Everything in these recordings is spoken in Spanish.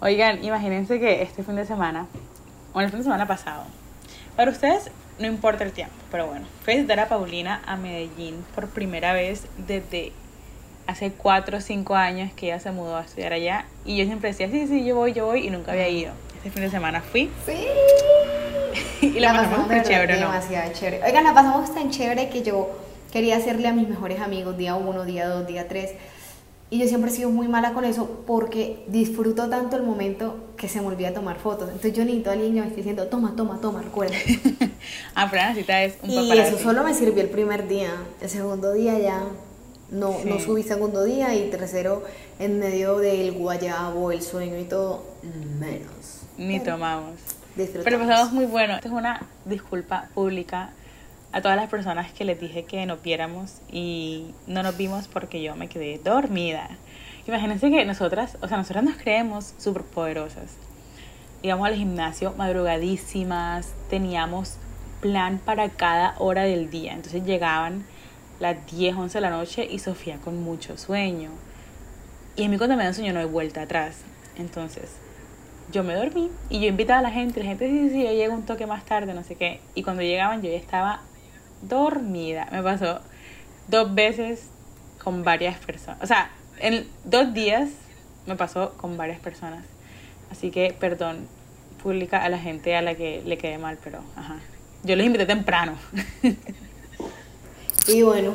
Oigan, imagínense que este fin de semana, o el fin de semana pasado, para ustedes no importa el tiempo, pero bueno, fui a visitar a Paulina a Medellín por primera vez desde hace 4 o 5 años que ella se mudó a estudiar allá. Y yo siempre decía, sí, sí, yo voy, yo voy, y nunca había ido. Este fin de semana fui. Sí. y la, pasamos muy chévere, ¿no? Demasiado chévere. Oigan, la pasamos tan chévere que yo quería hacerle a mis mejores amigos día uno, día dos, día tres. Y yo siempre he sido muy mala con eso porque disfruto tanto el momento que se me olvida tomar fotos. Entonces yo necesito a alguien que me esté diciendo, toma, toma, toma, recuerda. ah, pero es un y eso solo me sirvió el primer día. El segundo día ya no, no Sí. subí segundo día y tercero en medio del guayabo, el sueño y todo, menos. Ni tomamos. Disfrutamos. Pero pasamos muy bueno. Esta es una disculpa pública a todas las personas que les dije que nos viéramos y no nos vimos porque yo me quedé dormida. Imagínense que nosotras, o sea, nosotras nos creemos súper poderosas. Íbamos al gimnasio madrugadísimas, teníamos plan para cada hora del día. Entonces llegaban las 10, 11 de la noche y Sofía con mucho sueño. Y a mí cuando me dan sueño no hay vuelta atrás. Entonces, yo me dormí y yo invitaba a la gente, la gente sí, sí, yo llego un toque más tarde, no sé qué. Y cuando llegaban yo ya estaba dormida. Me pasó dos veces con varias personas. O sea, en dos días me pasó con varias personas. Así que, perdón, pública a la gente a la que le quedé mal, pero ajá. Yo los invité temprano. Y bueno,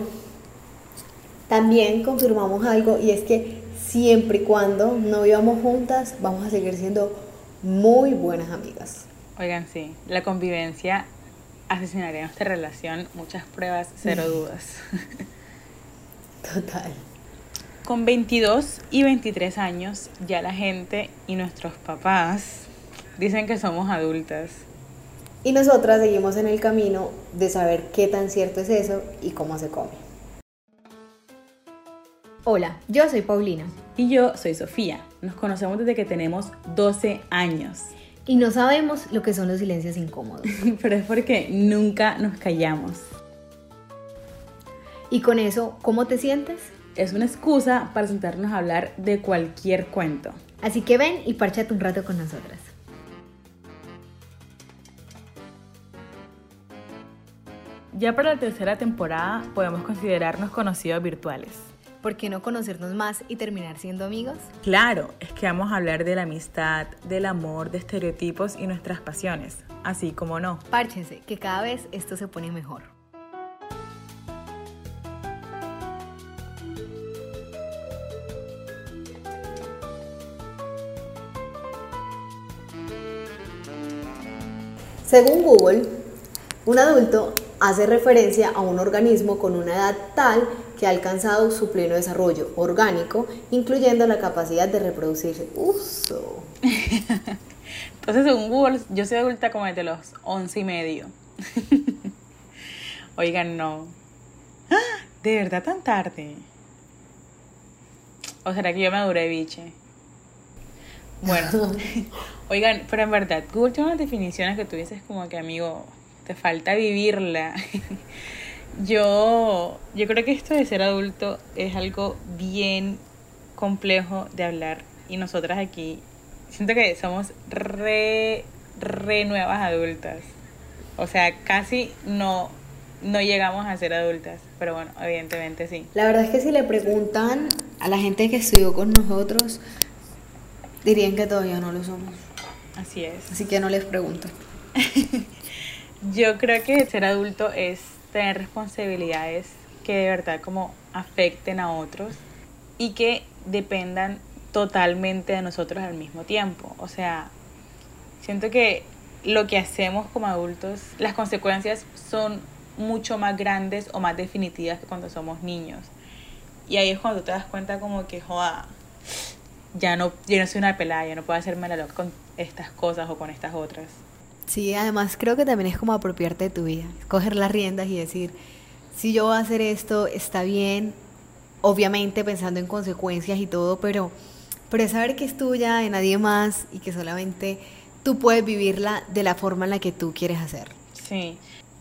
también confirmamos algo y es que siempre y cuando no vivamos juntas, vamos a seguir siendo muy buenas amigas. Oigan, sí, la convivencia asesinaría nuestra relación. Muchas pruebas, cero dudas. Total. Con 22 y 23 años, ya la gente y nuestros papás dicen que somos adultas. Y nosotras seguimos en el camino de saber qué tan cierto es eso y cómo se come. Hola, yo soy Paulina Y yo soy Sofía. Nos conocemos desde que tenemos 12 años. Y no sabemos lo que son los silencios incómodos. Pero es porque nunca nos callamos. Y con eso, ¿cómo te sientes? Es una excusa para sentarnos a hablar de cualquier cuento. Así que ven y párchate un rato con nosotras. Ya para la tercera temporada podemos considerarnos conocidos virtuales. ¿Por qué no conocernos más y terminar siendo amigos? Claro, es que vamos a hablar de la amistad, del amor, de estereotipos y nuestras pasiones, así como no. Párchense, que cada vez esto se pone mejor. Según Google, un adulto hace referencia a un organismo con una edad tal que ha alcanzado su pleno desarrollo orgánico, incluyendo la capacidad de reproducirse. Uso. Entonces, según Google, yo soy adulta como desde los 11 y medio. Oigan, no. ¡Ah! ¿De verdad tan tarde? ¿O será que yo me adoré, biche? Bueno, oigan, pero en verdad, Google tiene unas definiciones que tú dices como que, amigo, te falta vivirla. yo, yo creo que esto de ser adulto es algo bien complejo de hablar. Y nosotras aquí, siento que somos re, re nuevas adultas. O sea, casi no, no llegamos a ser adultas. Pero bueno, evidentemente sí. La verdad es que si le preguntan a la gente que estudió con nosotros, dirían que todavía no lo somos. Así es. Así que no les pregunto. Yo creo que ser adulto es tener responsabilidades que de verdad como afecten a otros y que dependan totalmente de nosotros al mismo tiempo. O sea, siento que lo que hacemos como adultos, las consecuencias son mucho más grandes o más definitivas que cuando somos niños. Y ahí es cuando te das cuenta como que, joda, ya no, yo no soy una pelada, ya no puedo hacerme la loca con estas cosas o con estas otras. Sí, además creo que también es como apropiarte de tu vida, coger las riendas y decir, si yo voy a hacer esto, está bien, obviamente pensando en consecuencias y todo, pero, pero saber que es tuya, de nadie más y que solamente tú puedes vivirla de la forma en la que tú quieres hacer. Sí.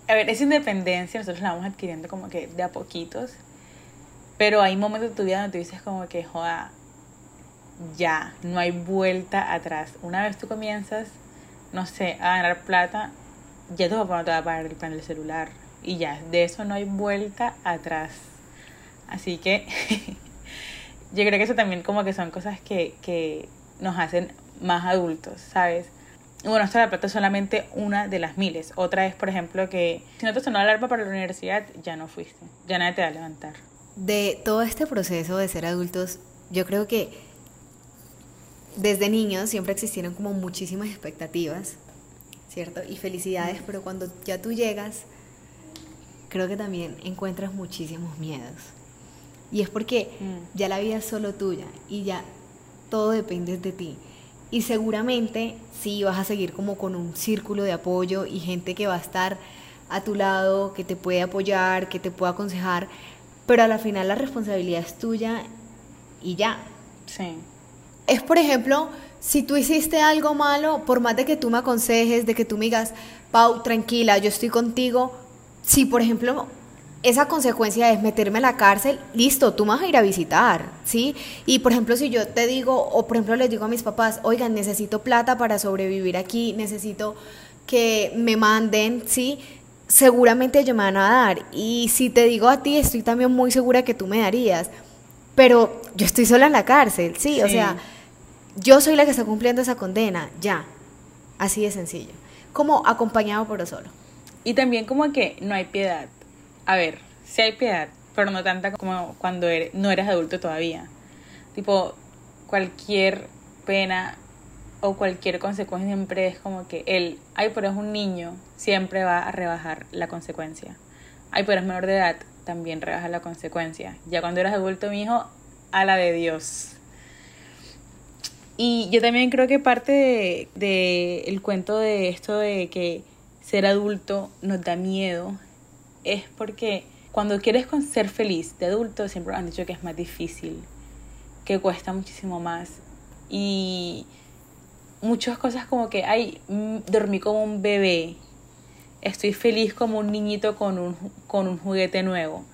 A ver, esa independencia nosotros la vamos adquiriendo como que de a poquitos, pero hay momentos de tu vida donde tú dices como que, joda, ya, no hay vuelta atrás. Una vez tú comienzas, no sé, a ganar plata, ya tu papá no te va a pagar el plan celular. Y ya, de eso no hay vuelta atrás. Así que yo creo que eso también como que son cosas que, que nos hacen más adultos, ¿sabes? Bueno, esto de la plata es solamente una de las miles. Otra es, por ejemplo, que si no te sonó la alarma para la universidad, ya no fuiste. Ya nadie te va a levantar. De todo este proceso de ser adultos, yo creo que desde niños siempre existieron como muchísimas expectativas, ¿cierto? Y felicidades, pero cuando ya tú llegas, creo que también encuentras muchísimos miedos. Y es porque Mm. ya la vida es solo tuya y ya todo depende de ti. Y seguramente sí vas a seguir como con un círculo de apoyo y gente que va a estar a tu lado, que te puede apoyar, que te puede aconsejar, pero a la final la responsabilidad es tuya y ya. Sí. Es, por ejemplo, si tú hiciste algo malo, por más de que tú me aconsejes, de que tú me digas, Pau, tranquila, yo estoy contigo, si, por ejemplo, esa consecuencia es meterme a la cárcel, listo, tú me vas a ir a visitar, ¿sí? Y, por ejemplo, si yo te digo, o por ejemplo les digo a mis papás, oigan, necesito plata para sobrevivir aquí, necesito que me manden, ¿sí? Seguramente ellos me van a dar. Y si te digo a ti, estoy también muy segura que tú me darías. Pero yo estoy sola en la cárcel, ¿sí? O sea, yo soy la que está cumpliendo esa condena, ya. Así de sencillo. Como acompañado por solo. Y también como que no hay piedad. A ver, sí hay piedad, pero no tanta como cuando eres, no eres adulto todavía. Tipo, cualquier pena o cualquier consecuencia siempre es como que el, ay, pero es un niño, siempre va a rebajar la consecuencia. Ay, pero es menor de edad, también rebaja la consecuencia. Ya cuando eres adulto, mi hijo, a la de Dios. Y yo también creo que parte de, de el cuento de esto de que ser adulto nos da miedo es porque cuando quieres ser feliz de adulto siempre han dicho que es más difícil, que cuesta muchísimo más y muchas cosas como que ay mm, dormí como un bebé, estoy feliz como un niñito con un con un juguete nuevo.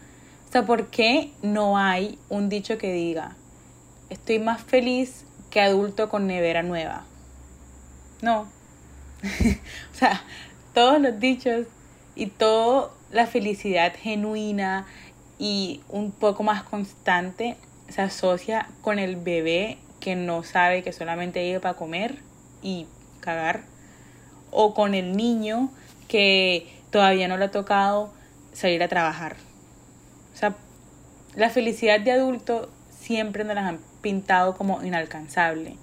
O sea, ¿por qué no hay un dicho que diga estoy más feliz que adulto con nevera nueva? No. o sea, todos los dichos y toda la felicidad genuina y un poco más constante se asocia con el bebé que no sabe que solamente vive para comer y cagar o con el niño que todavía no le ha tocado salir a trabajar. O sea, la felicidad de adulto siempre nos las han pintado como inalcanzable.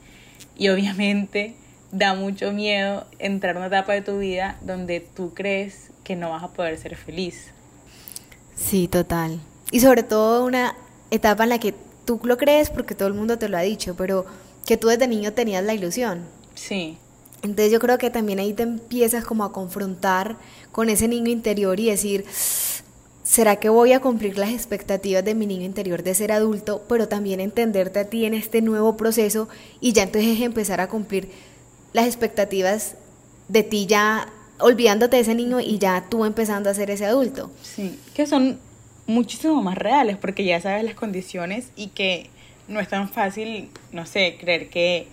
Y obviamente da mucho miedo entrar a una etapa de tu vida donde tú crees que no vas a poder ser feliz. Sí, total. Y sobre todo una etapa en la que tú lo crees porque todo el mundo te lo ha dicho, pero que tú desde niño tenías la ilusión. Sí, Entonces yo creo que también ahí te empiezas como a confrontar con ese niño interior y decir, ¿será que voy a cumplir las expectativas de mi niño interior de ser adulto, pero también entenderte a ti en este nuevo proceso y ya entonces empezar a cumplir las expectativas de ti ya olvidándote de ese niño y ya tú empezando a ser ese adulto? sí, que son muchísimo más reales porque ya sabes las condiciones y que no es tan fácil, no sé, creer que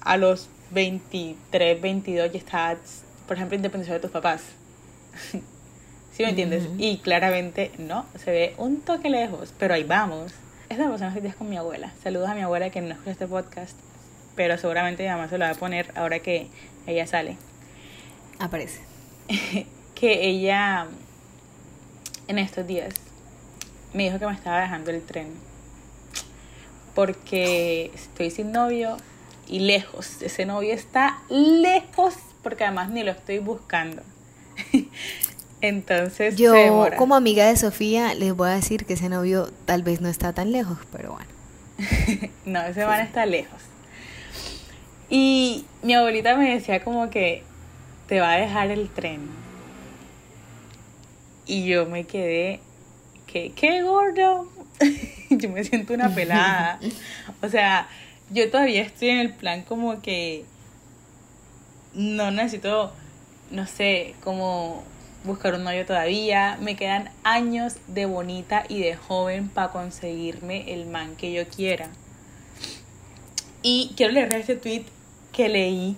a los 23, 22 ya estás, por ejemplo, independiente de tus papás. ¿Sí me entiendes? Y claramente no, se ve un toque lejos, pero ahí vamos. Esta persona estos días con mi abuela. Saludos a mi abuela que no escucha este podcast, pero seguramente mi mamá se lo va a poner ahora que ella sale. Aparece. que ella en estos días me dijo que me estaba dejando el tren porque estoy sin novio y lejos. Ese novio está lejos porque además ni lo estoy buscando. Entonces Yo como amiga de Sofía les voy a decir que ese novio tal vez no está tan lejos, pero bueno. No, ese man está lejos. Y mi abuelita me decía como que te va a dejar el tren. Y yo me quedé, que qué gordo. yo me siento una pelada. O sea, yo todavía estoy en el plan como que no necesito, no sé, como buscar un novio todavía. Me quedan años de bonita y de joven para conseguirme el man que yo quiera. Y quiero leer este tweet que leí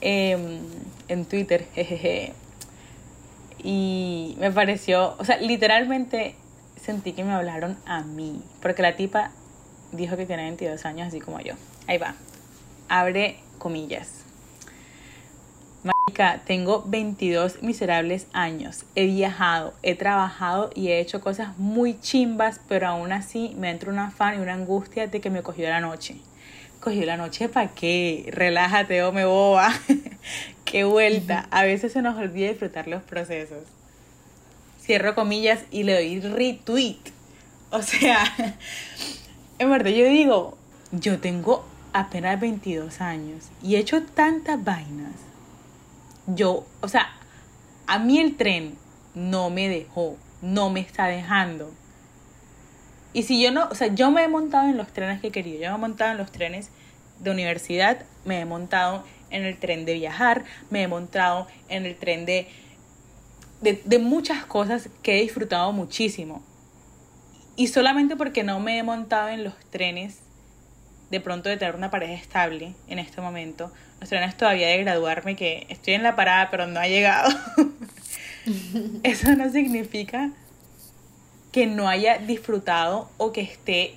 em, en Twitter, jejeje. Y me pareció, o sea, literalmente sentí que me hablaron a mí, porque la tipa dijo que tiene 22 años, así como yo. Ahí va. Abre comillas. Marica, tengo 22 miserables años. He viajado, he trabajado y he hecho cosas muy chimbas, pero aún así me entra un afán y una angustia de que me cogió la noche. ¿Cogió la noche para qué? Relájate o me boba. qué vuelta. A veces se nos olvida disfrutar los procesos. Cierro comillas y le doy retweet. O sea, en verdad yo digo, yo tengo apenas 22 años y he hecho tantas vainas yo, o sea, a mí el tren no me dejó, no me está dejando. Y si yo no, o sea, yo me he montado en los trenes que he querido, yo me he montado en los trenes de universidad, me he montado en el tren de viajar, me he montado en el tren de, de, de muchas cosas que he disfrutado muchísimo. Y solamente porque no me he montado en los trenes de pronto de tener una pareja estable en este momento. Los trenes todavía de graduarme, que estoy en la parada pero no ha llegado. Eso no significa que no haya disfrutado o que esté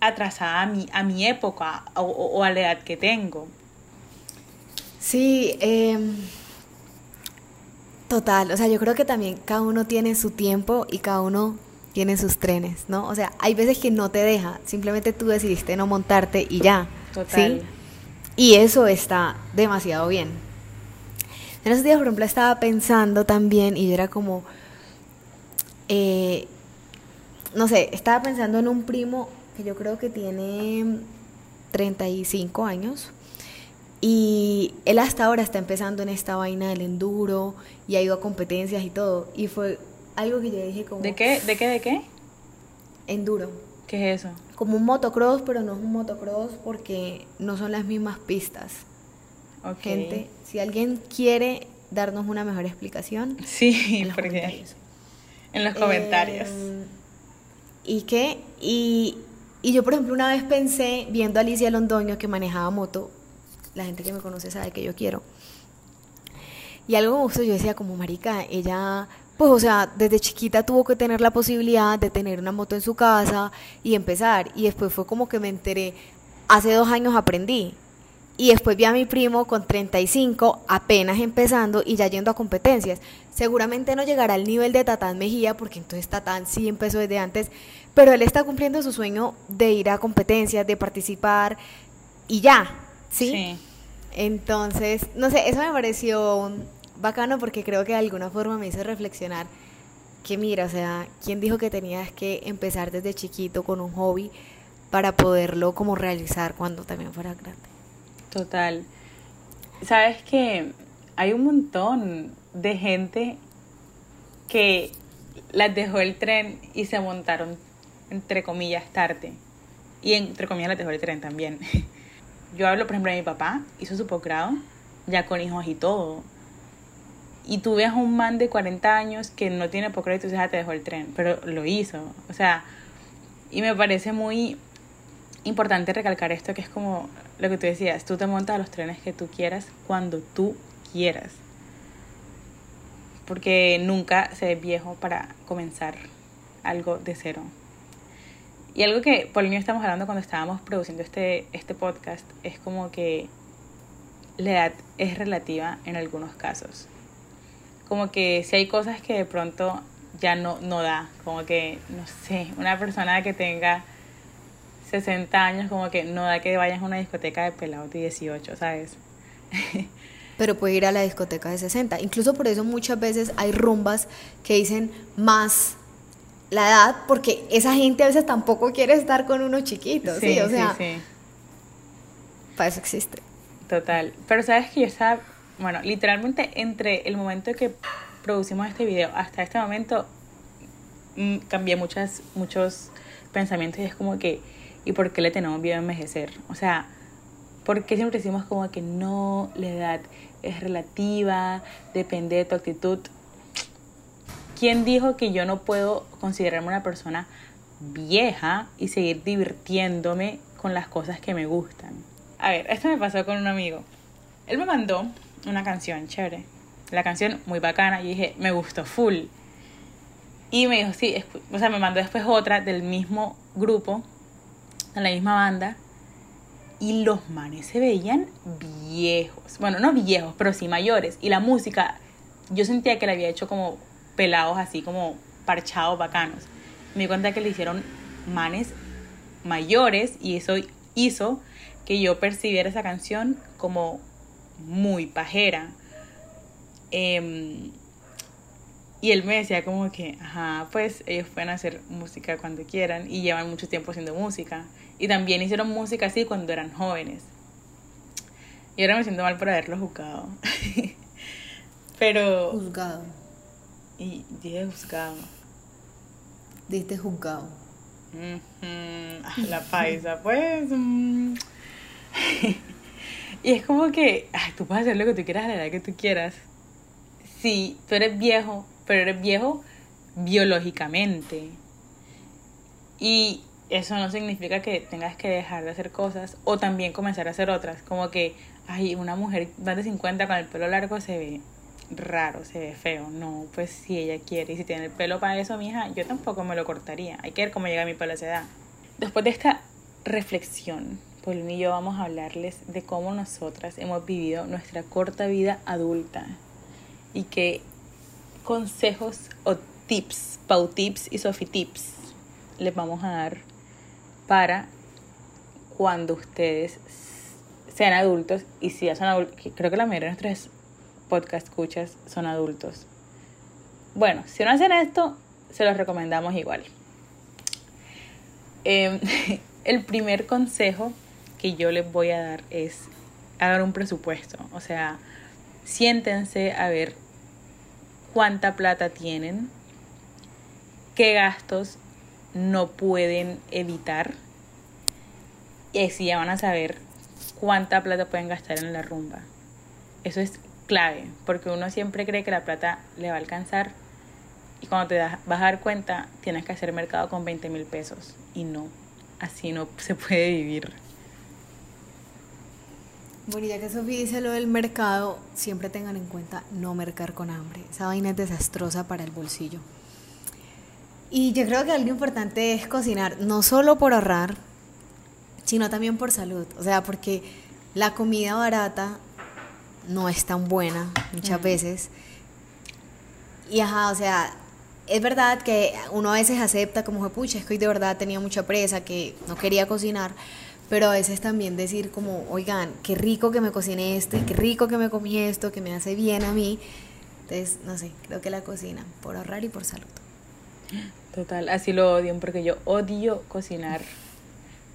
atrasada a mi, a mi época o, a la edad que tengo. Sí, em, total. O sea, yo creo que también cada uno tiene su tiempo y cada uno tiene sus trenes, ¿no? O sea, hay veces que no te deja, simplemente tú decidiste no montarte y ya. Total. ¿sí? Y eso está demasiado bien. En esos días, por ejemplo, estaba pensando también y era como, eh, no sé, estaba pensando en un primo que yo creo que tiene 35 años. Y él hasta ahora está empezando en esta vaina del enduro y ha ido a competencias y todo. Y fue algo que yo dije como... ¿De qué? ¿De qué? ¿De qué? Enduro. ¿Qué es eso? Como un motocross, pero no es un motocross porque no son las mismas pistas. Gente, si alguien quiere darnos una mejor explicación, sí, en los comentarios. En los comentarios. Em, y qué? y, y yo, por ejemplo, una vez pensé, viendo a Alicia Londoño que manejaba moto, la gente que me conoce sabe que yo quiero. Y algo me gustó, yo decía como, marica, ella pues o sea, desde chiquita tuvo que tener la posibilidad de tener una moto en su casa y empezar. Y después fue como que me enteré, hace dos años aprendí. Y después vi a mi primo con 35, apenas empezando y ya yendo a competencias. Seguramente no llegará al nivel de Tatán Mejía, porque entonces Tatán sí empezó desde antes, pero él está cumpliendo su sueño de ir a competencias, de participar y ya, ¿sí? sí. Entonces, no sé, eso me pareció bacano porque creo que de alguna forma me hizo reflexionar que mira, o sea, ¿quién dijo que tenías que empezar desde chiquito con un hobby para poderlo como realizar cuando también fuera grande? Total. Sabes que hay un montón de gente que las dejó el tren y se montaron entre comillas tarde. Y entre comillas las dejó el tren también. Yo hablo, por ejemplo, de mi papá, hizo su posgrado, ya con hijos y todo y tú ves a un man de 40 años que no tiene poco crédito y ya te dejó el tren, pero lo hizo. O sea, y me parece muy importante recalcar esto, que es como lo que tú decías, tú te montas a los trenes que tú quieras cuando tú quieras. Porque nunca se es viejo para comenzar algo de cero. Y algo que y yo estamos hablando cuando estábamos produciendo este, este podcast es como que la edad es relativa en algunos casos como que si hay cosas que de pronto ya no, no da, como que, no sé, una persona que tenga 60 años, como que no da que vayas a una discoteca de pelados de 18, ¿sabes? Pero puede ir a la discoteca de 60. Incluso por eso muchas veces hay rumbas que dicen más la edad, porque esa gente a veces tampoco quiere estar con unos chiquitos, ¿sí? O sea, sí, para eso existe. Total. Pero sabes que yo estaba bueno, literalmente entre el momento que producimos este video hasta este momento mm, cambié muchas, muchos pensamientos y es como que, ¿y por qué le tenemos miedo a envejecer? O sea, ¿por qué siempre decimos como que no, la edad es relativa, depende de tu actitud? ¿Quién dijo que yo no puedo considerarme una persona vieja y seguir divirtiéndome con las cosas que me gustan. A ver, esto me pasó con un amigo. Él me mandó una canción chévere. La canción muy bacana. Y dije, me gustó full. Y me dijo, sí, o sea, me mandó después otra del mismo grupo, de la misma banda. Y los manes se veían viejos. Bueno, no viejos, pero sí mayores. Y la música, yo sentía que la había hecho como pelados, así como parchados, bacanos. Me di cuenta que le hicieron manes mayores y eso hizo que yo percibiera esa canción como muy pajera. Em, y él me decía como que, ajá, pues ellos pueden hacer música cuando quieran y llevan mucho tiempo haciendo música. Y también hicieron música así cuando eran jóvenes. Y ahora me siento mal por haberlo juzgado. Pero... Juzgado. Y dije juzgado. Diste juzgado. La paisa, pues... Mm. y es como que, ay, tú puedes hacer lo que tú quieras a la edad que tú quieras. Sí, tú eres viejo, pero eres viejo biológicamente. Y eso no significa que tengas que dejar de hacer cosas o también comenzar a hacer otras. Como que, ay, una mujer más de 50 con el pelo largo se ve raro, se ve feo. No, pues si ella quiere y si tiene el pelo para eso, mija, yo tampoco me lo cortaría. Hay que ver cómo llega mi pelo a esa edad. Después de esta reflexión, Paulina y yo vamos a hablarles de cómo nosotras hemos vivido nuestra corta vida adulta y qué consejos o tips, Pau Tips y Sophie Tips les vamos a dar para cuando ustedes sean adultos y si ya son adultos, creo que la mayoría de nuestros podcast escuchas son adultos. Bueno, si no hacen esto, se los recomendamos igual. Em, el primer consejo que yo les voy a dar es hagan un presupuesto. O sea, siéntense a ver cuánta plata tienen, qué gastos no pueden evitar y así ya van a saber cuánta plata pueden gastar en la rumba. Eso es clave, porque uno siempre cree que la plata le va a alcanzar y cuando te vas a dar cuenta tienes que hacer mercado con 20 mil pesos y no, así no se puede vivir. Bueno, ya que Sofía dice lo del mercado, siempre tengan en cuenta no mercar con hambre. Esa vaina es desastrosa para el bolsillo. Y yo creo que algo importante es cocinar, no solo por ahorrar, sino también por salud. O sea, porque la comida barata no es tan buena muchas veces. Y ajá, o sea, es verdad que uno a veces acepta como, pucha, es que hoy de verdad tenía mucha presa, que no quería cocinar pero a veces también decir como, oigan, qué rico que me cociné esto y qué rico que me comí esto, que me hace bien a mí. Entonces, no sé, creo que la cocina, por ahorrar y por salud. Total, así lo odio, porque yo odio cocinar.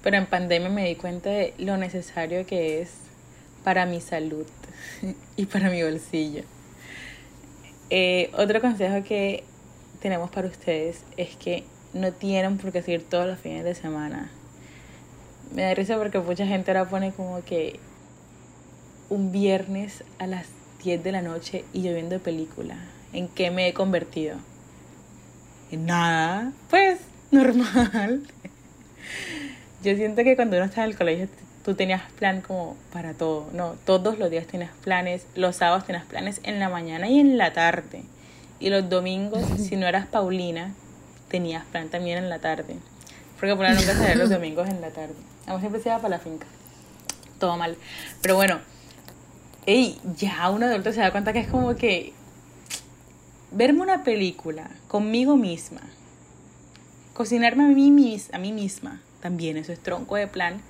Pero en pandemia me di cuenta de lo necesario que es para mi salud y para mi bolsillo. Eh, otro consejo que tenemos para ustedes es que no tienen por qué seguir todos los fines de semana me da risa porque mucha gente ahora pone como que un viernes a las 10 de la noche y yo viendo película. ¿En qué me he convertido? En nada. Pues normal. Yo siento que cuando uno está en el colegio tú tenías plan como para todo. No, todos los días tienes planes. Los sábados tienes planes en la mañana y en la tarde. Y los domingos, si no eras Paulina, tenías plan también en la tarde. Porque por nunca salía los domingos en la tarde. Vamos siempre se iba para la finca. Todo mal. Pero bueno, ey, ya un adulto se da cuenta que es como que verme una película conmigo misma, cocinarme a mí, mis, a mí misma, también eso es tronco de plan.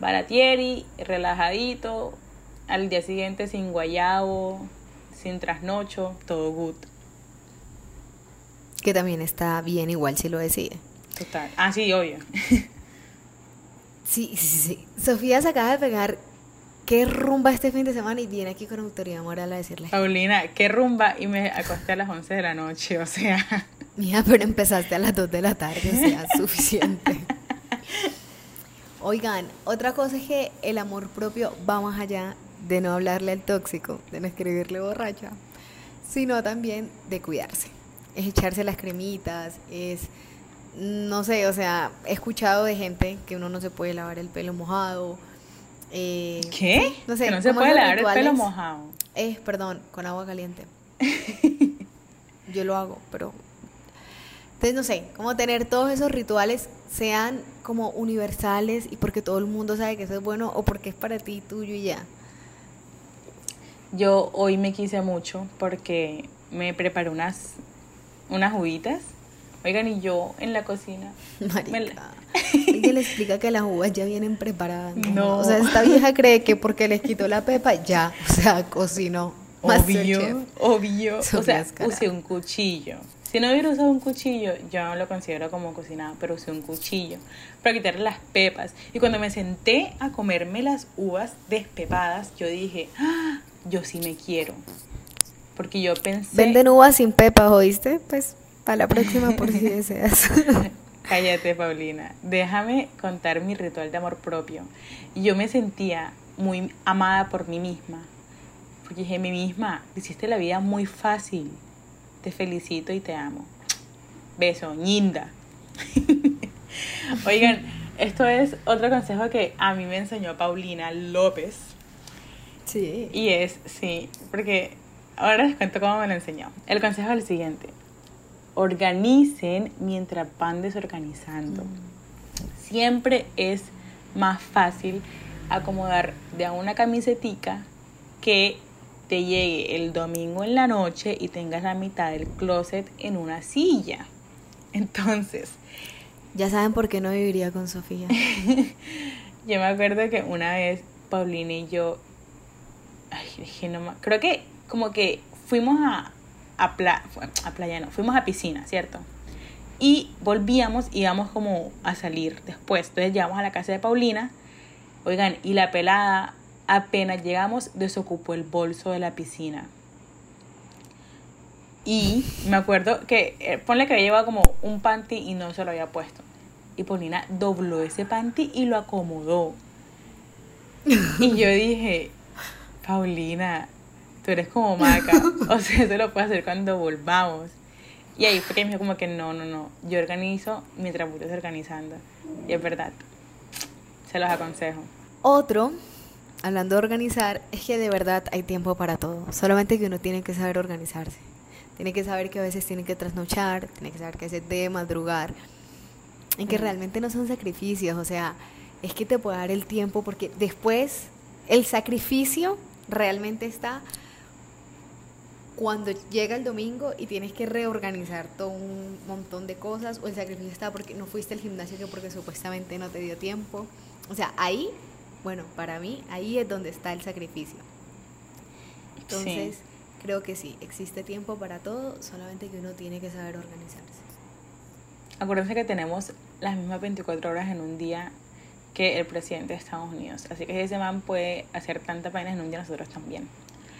Baratieri, relajadito, al día siguiente sin guayabo, sin trasnocho, todo good. Que también está bien igual si lo decide. Total. Ah, sí, obvio. sí, sí, sí. Sofía se acaba de pegar qué rumba este fin de semana y viene aquí con autoridad moral a decirle. Paulina, qué rumba y me acosté a las 11 de la noche, o sea. Mira, pero empezaste a las 2 de la tarde, o sea, suficiente. Oigan, otra cosa es que el amor propio va más allá de no hablarle al tóxico, de no escribirle borracha, sino también de cuidarse. Es echarse las cremitas, es no sé, o sea, he escuchado de gente que uno no se puede lavar el pelo mojado. Eh, ¿Qué? No sé, que no se puede lavar el pelo mojado. Eh, perdón, con agua caliente. Yo lo hago, pero... Entonces, no sé, como tener todos esos rituales sean como universales y porque todo el mundo sabe que eso es bueno o porque es para ti, tuyo y ya. Yo hoy me quise mucho porque me preparé unas, unas uvitas. Oigan, y yo en la cocina. la- Marica. Le explica que las uvas ya vienen preparadas. No. O sea, esta vieja cree que porque les quitó la pepa, ya. O sea, cocinó. Masterchef. Obvio, obvio. Son O sea, usé un cuchillo. Si no hubiera usado un cuchillo, yo no lo considero como cocinado, pero usé un cuchillo para quitarle las pepas. Y cuando me senté a comerme las uvas despepadas, yo dije, "Ah, yo sí me quiero. Porque yo pensé... Venden uvas sin pepas, ¿oíste? Pues para la próxima por si deseas. Cállate, Paulina. Déjame contar mi ritual de amor propio. Yo me sentía muy amada por mí misma. Porque dije, mi misma, hiciste la vida muy fácil. Te felicito y te amo. Beso, ñinda. Oigan, esto es otro consejo que a mí me enseñó Paulina López. Sí. Y es, sí, porque ahora les cuento cómo me lo enseñó. El consejo es el siguiente. Organicen mientras van desorganizando. Siempre es más fácil acomodar de una camisetica que te llegue el domingo en la noche y tengas la mitad del closet en una silla. Entonces, Ya saben por qué no viviría con Sofía. yo me acuerdo que una vez Paulina y yo, ay, es que no me- creo que como que fuimos a, a, a playa, no, fuimos a piscina, ¿cierto? Y volvíamos, íbamos como a salir después. Entonces llegamos a la casa de Paulina, oigan, y la pelada, apenas llegamos, desocupó el bolso de la piscina. Y me acuerdo que, eh, ponle que había llevado como un panty y no se lo había puesto. Y Paulina dobló ese panty y lo acomodó. Y yo dije, Paulina, tú eres como maca. O sea, eso lo puedes hacer cuando volvamos. Y ahí fue que me dijo como que no, no, no. Yo organizo mientras voy desorganizando. Y es verdad. Se los aconsejo. Otro, hablando de organizar, es que de verdad hay tiempo para todo. Solamente que uno tiene que saber organizarse. Tiene que saber que a veces tiene que trasnochar, tiene que saber que hacer de madrugar. Y que realmente no son sacrificios, o sea, es que te puede dar el tiempo porque después el sacrificio realmente está cuando llega el domingo y tienes que reorganizar todo un montón de cosas o el sacrificio está porque no fuiste al gimnasio que porque supuestamente no te dio tiempo. O sea, ahí, bueno, para mí ahí es donde está el sacrificio. Entonces, creo que sí, existe tiempo para todo, solamente que uno tiene que saber organizarse. Acuérdense que tenemos las mismas 24 horas en un día que el presidente de Estados Unidos. Así que ese man puede hacer tantas vainas en un día, nosotros también.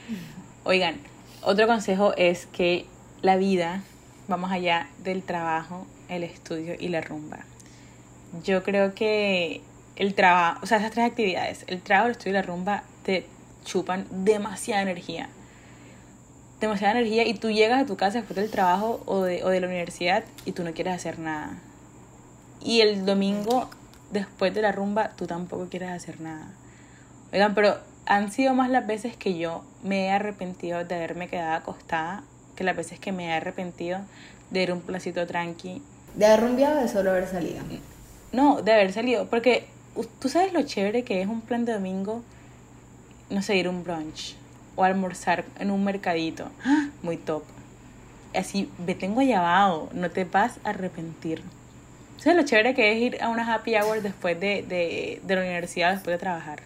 Oigan, otro consejo es que la vida va más allá del trabajo, el estudio y la rumba. Yo creo que el trabajo, o sea, esas tres actividades, el trabajo, el estudio y la rumba, te chupan demasiada energía. Demasiada energía y tú llegas a tu casa después del trabajo o de, o de la universidad y tú no quieres hacer nada. Y el domingo, después de la rumba, tú tampoco quieres hacer nada. Oigan, pero han sido más las veces que yo me he arrepentido de haberme quedado acostada que las veces que me he arrepentido de ir a un placito tranqui. ¿De haber rumbeado o de solo haber salido? No, de haber salido. Porque tú sabes lo chévere que es un plan de domingo, no sé, ir a un brunch o almorzar en un mercadito. ¡Ah! Muy top. Así, me tengo llamado, no te vas a arrepentir. ¿Sabes lo chévere que es ir a una happy hour después de, de, de la universidad, después de trabajar?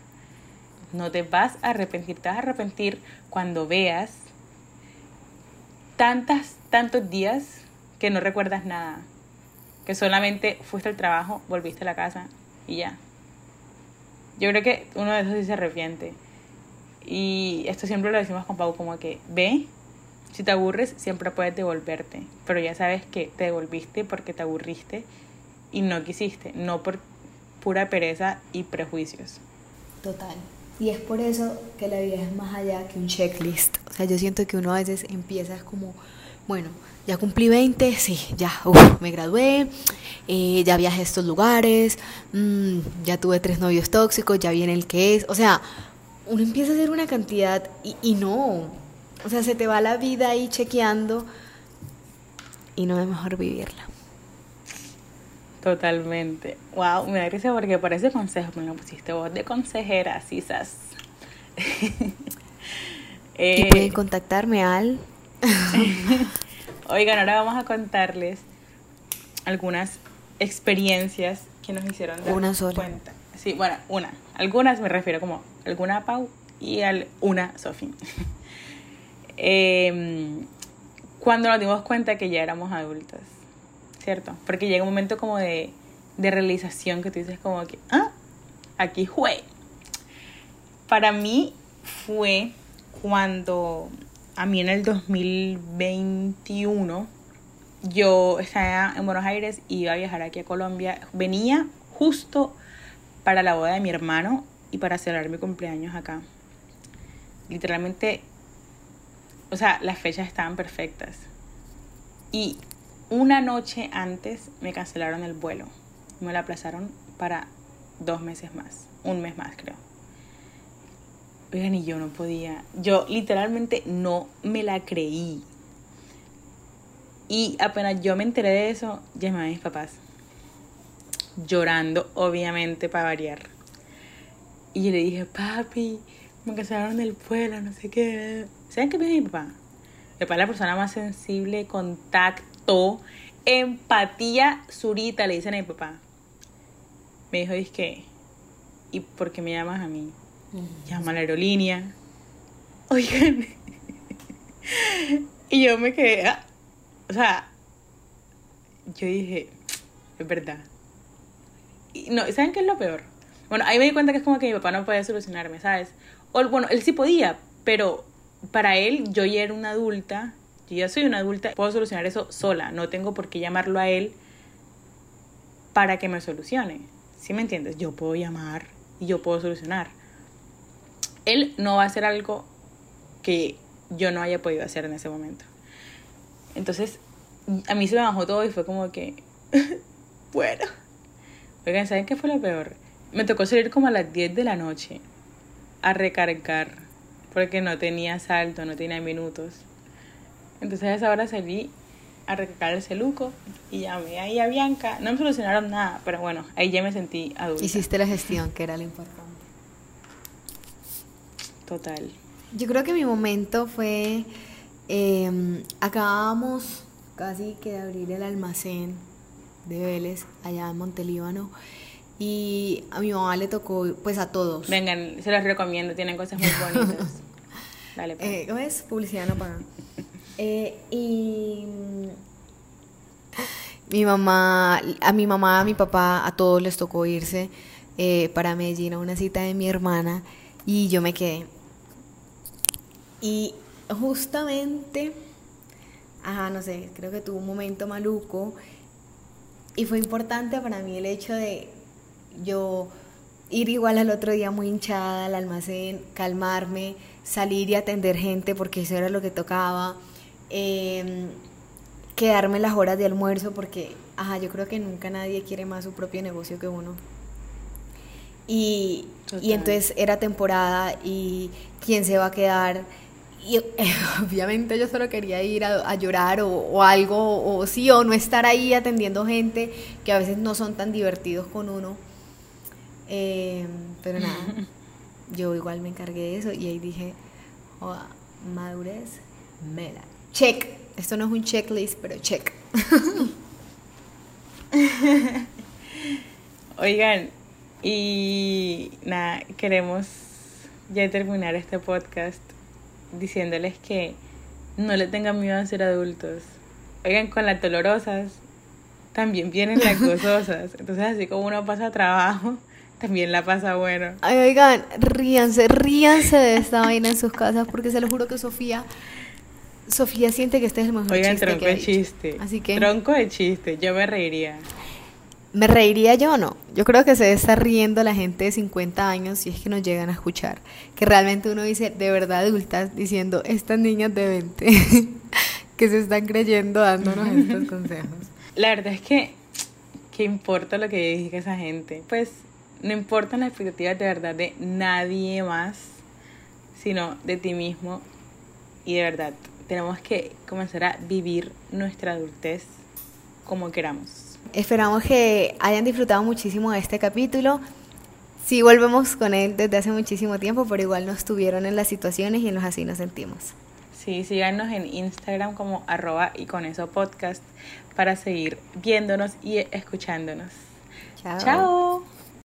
No te vas a arrepentir, te vas a arrepentir cuando veas tantas, tantos días que no recuerdas nada. Que solamente fuiste al trabajo, volviste a la casa y ya. Yo creo que uno de esos sí se arrepiente. Y esto siempre lo decimos con Pau, como que ve, si te aburres, siempre puedes devolverte. Pero ya sabes que te devolviste porque te aburriste y no quisiste, no por pura pereza y prejuicios. Total. Y es por eso que la vida es más allá que un checklist. O sea, yo siento que uno a veces empieza como bueno, ya cumplí 20, sí, ya, uf, me gradué, eh, ya viajé a estos lugares, mm, ya tuve tres novios tóxicos, ya viene el que es, o sea, uno empieza a hacer una cantidad y, y no, o sea, se te va la vida ahí chequeando y no es mejor vivirla. Totalmente. Wow, me da risa porque parece consejo me lo pusiste vos de consejera, sisas. y pueden eh, contactarme al... Oigan, ahora vamos a contarles algunas experiencias que nos hicieron dar una sola. cuenta. Sí, bueno, una. Algunas me refiero como alguna Pau y al una Sofi. Em, cuando nos dimos cuenta que ya éramos adultas, ¿cierto? Porque llega un momento como de, de realización que tú dices como que, ah, aquí fue. Para mí fue cuando a mí en el 2021 yo estaba en Buenos Aires y iba a viajar aquí a Colombia. Venía justo para la boda de mi hermano y para celebrar mi cumpleaños acá. Literalmente o sea, las fechas estaban perfectas. Y una noche antes me cancelaron el vuelo. Me lo aplazaron para dos meses más. Un mes más, creo. Oigan, y yo no podía. Yo literalmente no me la creí. Y apenas yo me enteré de eso, llamé a mis papás. Llorando, obviamente, para variar. Y yo le dije, papi, me cancelaron el vuelo, no sé qué. ¿Saben qué me mi papá? Mi papá es la persona más sensible, empatía, surita, le dicen a mi papá. Me dijo, es que, ¿y por qué me llamas a mí? Llama a la aerolínea. Oigan. y yo me quedé, ah, o sea, yo dije, es verdad. Y no, ¿saben qué es lo peor? Bueno, ahí me di cuenta que es como que mi papá no podía solucionarme, ¿sabes? O bueno, él sí podía, pero para él yo ya era una adulta, yo soy una adulta, puedo solucionar eso sola, no tengo por qué llamarlo a él para que me solucione. ¿Sí me entiendes? Yo puedo llamar y yo puedo solucionar. Él no va a hacer algo que yo no haya podido hacer en ese momento. Entonces, a mí se me bajó todo y fue como que, bueno. Oigan, ¿saben qué fue lo peor? Me tocó salir como a las 10 de la noche a recargar porque no tenía salto, no tenía minutos. Entonces a esa hora salí a recargar el celuco y llamé ahí a Bianca. No me solucionaron nada, pero bueno, ahí ya me sentí adulta. Hiciste la gestión, que era lo importante. Total. Yo creo que mi momento fue, eh, acabábamos casi que de abrir el almacén de Vélez, allá en Montelíbano. Y a mi mamá le tocó, pues a todos. Vengan, se los recomiendo, tienen cosas muy bonitas. Dale, pues. eh, ¿Cómo es? Publicidad no paga. Eh, y mi mamá, a mi mamá, a mi papá, a todos les tocó irse eh, para Medellín a una cita de mi hermana y yo me quedé. Y justamente, ajá, no sé, creo que tuvo un momento maluco y fue importante para mí el hecho de yo ir igual al otro día muy hinchada al almacén, calmarme, salir y atender gente porque eso era lo que tocaba, em, quedarme las horas de almuerzo porque, ajá, yo creo que nunca nadie quiere más su propio negocio que uno. Y, y entonces era temporada y quién se va a quedar. Y obviamente yo solo quería ir a, llorar o, o, algo, o sí, o no estar ahí atendiendo gente que a veces no son tan divertidos con uno. Eh, pero nada, yo igual me encargué de eso y ahí dije, oh, madurez, mela. Check. Esto no es un checklist, pero check. Oigan, y nada, queremos ya terminar este podcast diciéndoles que no le tengan miedo a ser adultos. Oigan, con las dolorosas también vienen las gozosas. Entonces, así como uno pasa trabajo, también la pasa bueno. Ay, oigan, ríanse, ríanse de esta vaina en sus casas porque se lo juro que Sofía Sofía siente que este es el mejor oigan, chiste tronco de chiste. Así que tronco de chiste, yo me reiría. ¿Me reiría yo o no? Yo creo que se está riendo la gente de 50 años si es que nos llegan a escuchar. Que realmente uno dice, de verdad adultas, diciendo, estas niñas de 20, que se están creyendo dándonos estos consejos. La verdad es que, ¿qué importa lo que diga esa gente? Pues no importan las expectativas de verdad de nadie más, sino de ti mismo. Y de verdad, tenemos que comenzar a vivir nuestra adultez como queramos. Esperamos que hayan disfrutado muchísimo de este capítulo. Sí, volvemos con él desde hace muchísimo tiempo, pero igual nos tuvieron en las situaciones y en los así nos sentimos. Sí, síganos en Instagram como arroba y con eso podcast para seguir viéndonos y escuchándonos. Chao. Chao.